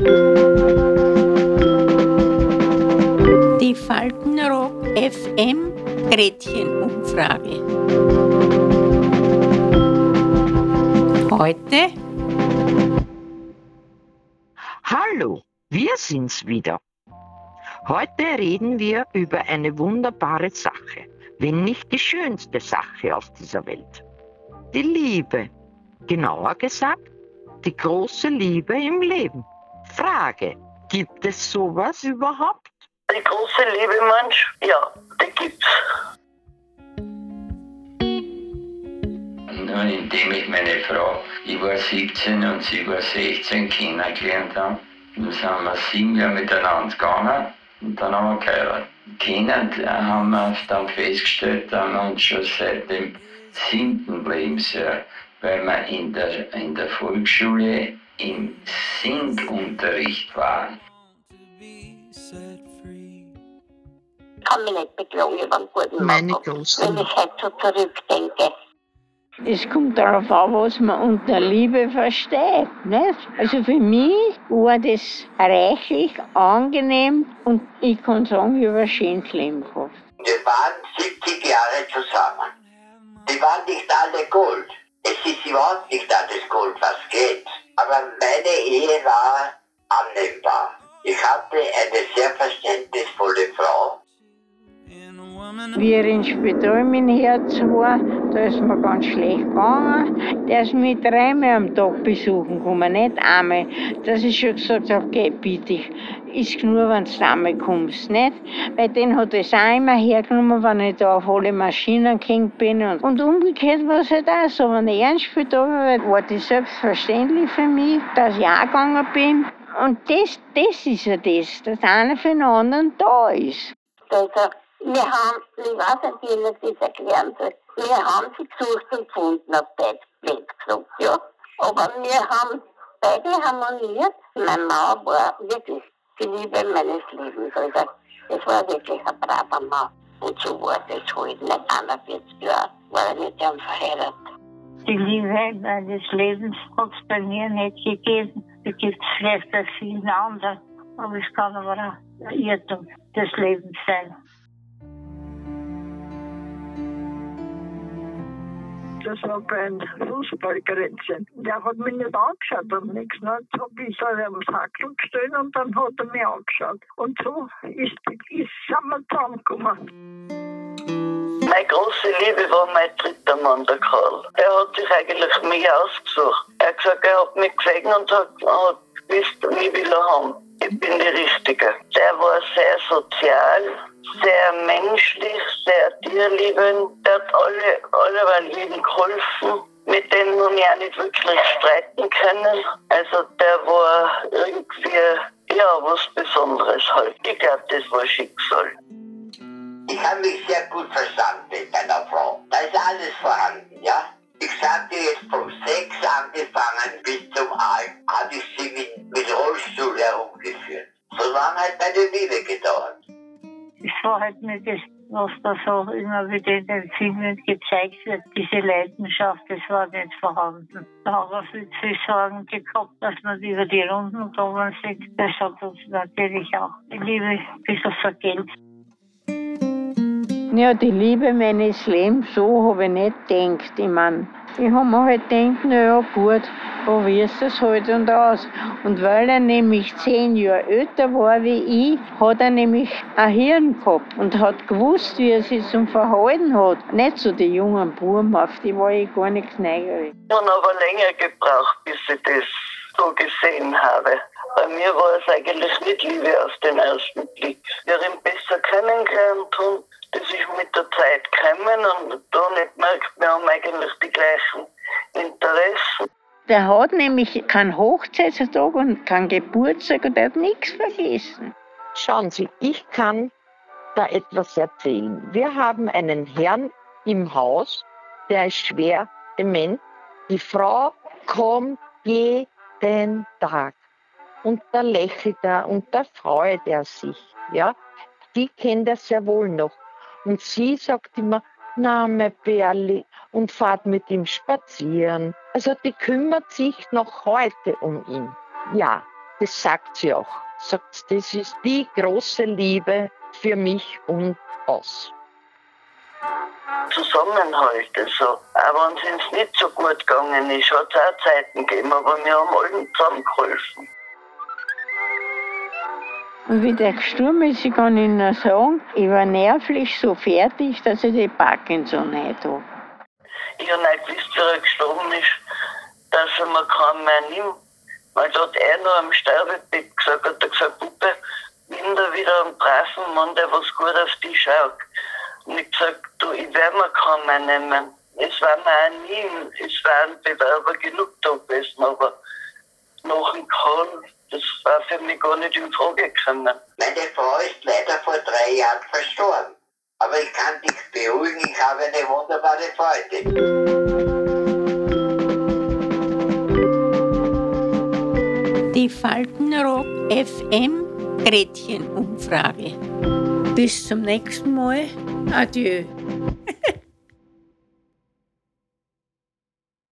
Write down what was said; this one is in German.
Die Faltenrock FM Gretchenumfrage. Heute Hallo, wir sind's wieder. Heute reden wir über eine wunderbare Sache, wenn nicht die schönste Sache auf dieser Welt. Die Liebe. Genauer gesagt, die große Liebe im Leben. Frage, gibt es sowas überhaupt? Die große Liebe, Mensch, ja, die gibt's. Nur indem ich meine Frau, ich war 17 und sie war 16, kennengelernt habe, dann sind wir sieben Jahre miteinander gegangen und dann haben wir geheiratet. Kennen haben wir dann festgestellt, dass wir uns schon seit dem siebten Lebensjahr, weil wir in der, in der Volksschule im Singunterricht waren. Ich kann mich nicht beklagen über einen guten Meine Mann, wenn ich heute so zurückdenke. Es kommt darauf an, was man unter Liebe versteht. Nicht? Also für mich war das reichlich, angenehm und ich kann sagen, ich habe ein schönes Leben gehabt. Wir waren 70 Jahre zusammen. Die waren nicht alle Gold. Es ist überhaupt nicht alles Gold, was geht. Aber meine Ehe war annehmbar. Ich hatte eine sehr verständnisvolle Frau. Wie er ins Spital mein Herz war, da ist mir ganz schlecht gegangen. Der ist mich dreimal am Tag besuchen gekommen, nicht einmal. Dass ich schon gesagt habe, geh bitte, ist genug, wenn du einmal kommst, nicht? Weil den hat es auch immer hergenommen, wenn ich da auf alle Maschinen gehängt bin. Und, und umgekehrt war es halt auch so, wenn er ins Spital war, war das selbstverständlich für mich, dass ich auch gegangen bin. Und das, das ist ja das, dass einer für den anderen da ist. Also, wir haben, ich weiß nicht, wie ich das erklären soll, wir haben sie gesucht und gefunden, auf blöd gesagt, ja. Aber wir haben beide harmoniert. Mein Mann war wirklich die Liebe meines Lebens. Also, das war wirklich ein braver Mann. Und so war das halt nicht 41 Jahre, war er mit ihm verheiratet. Die Liebe meines Lebens hat es bei mir nicht gegeben. Die gibt es vielleicht bei vielen anderen. Aber es kann aber auch ein Irrtum des Lebens sein. Das war bei einem Fußballgrenzen. Der hat mich nicht angeschaut und nichts. Dann habe ich so am Sackel gestellt und dann hat er mich angeschaut. Und so ist, ist, sind wir zusammengekommen. Meine große Liebe war mein dritter Mann, der Karl. Er hat sich eigentlich mich ausgesucht. Er hat gesagt, er hat mich gesehen und hat, hat gewusst, mich will er haben. Ich bin die Richtige. Der war sehr sozial, sehr menschlich, sehr tierliebend. Hat alle, alle meinen Lieben geholfen. Mit denen habe ich auch nicht wirklich streiten können. Also der war irgendwie, ja, was Besonderes halt. Ich glaube, das war Schicksal. Ich habe mich sehr gut verstanden mit meiner Frau. Da ist alles vorhanden, ja. Ich sagte jetzt vom Sex angefangen bis zum Alten, habe ich sie mit, mit Rollstuhl herumgeführt. So lange hat meine Liebe gedauert. Es war halt nicht das, was da so immer wieder in den Filmen gezeigt wird, diese Leidenschaft, das war nicht vorhanden. Da haben wir viel Sorgen gehabt, dass man über die Runden gekommen sind. Das hat uns natürlich auch die Liebe ein bisschen vergällt. Ja, die Liebe meines Lebens, so habe ich nicht gedacht. Ich mein, ich habe mir halt gedacht, naja, gut, probierst es halt und aus. Und weil er nämlich zehn Jahre älter war wie ich, hat er nämlich ein Hirn gehabt und hat gewusst, wie er sich zum Verhalten hat. Nicht so die jungen Buben, auf die war ich gar nicht neugierig. Ich habe aber länger gebraucht, bis ich das so gesehen habe. Bei mir war es eigentlich nicht Liebe auf den ersten Blick. Wir haben ihn besser kennengelernt und das ist mit der Zeit gekommen und da nicht gemerkt, wir haben eigentlich die gleichen Interessen. Der hat nämlich keinen Hochzeitstag und keinen Geburtstag und er hat nichts vergessen. Schauen Sie, ich kann da etwas erzählen. Wir haben einen Herrn im Haus, der ist schwer dement. Die Frau kommt jeden Tag und da lächelt er und da freut er sich. Ja? Die kennt er sehr wohl noch. Und sie sagt immer, na, mein Bärli, und fahrt mit ihm spazieren. Also die kümmert sich noch heute um ihn. Ja, das sagt sie auch. Sagt, das ist die große Liebe für mich und aus. Zusammenhalt. Also, auch wenn es uns nicht so gut gegangen ist, hat es auch Zeiten gegeben, aber wir haben allen zusammengeholfen. Und wie der gestorben ist, ich kann Ihnen nur sagen, ich war nervlich so fertig, dass ich die Parkinson nicht habe. Ich habe nicht gewusst, wie er gestorben ist, dass er mir keinen mehr nimmt. Weil da hat er noch am Sterbebett gesagt, hat er gesagt, Puppe, nimm da wieder einen braven Mann, der was gut auf dich schaut. Und ich gesagt, du, ich werde mir keinen mehr nehmen. Es war mir auch nie, es waren Bewerber genug da gewesen, aber nach dem Karl, das war für mich gar nicht in Frage gekommen. Meine Frau ist leider vor drei Jahren verstorben. Aber ich kann dich beruhigen, ich habe eine wunderbare Freude. Die Faltenrock FM Gretchenumfrage. Bis zum nächsten Mal. Adieu.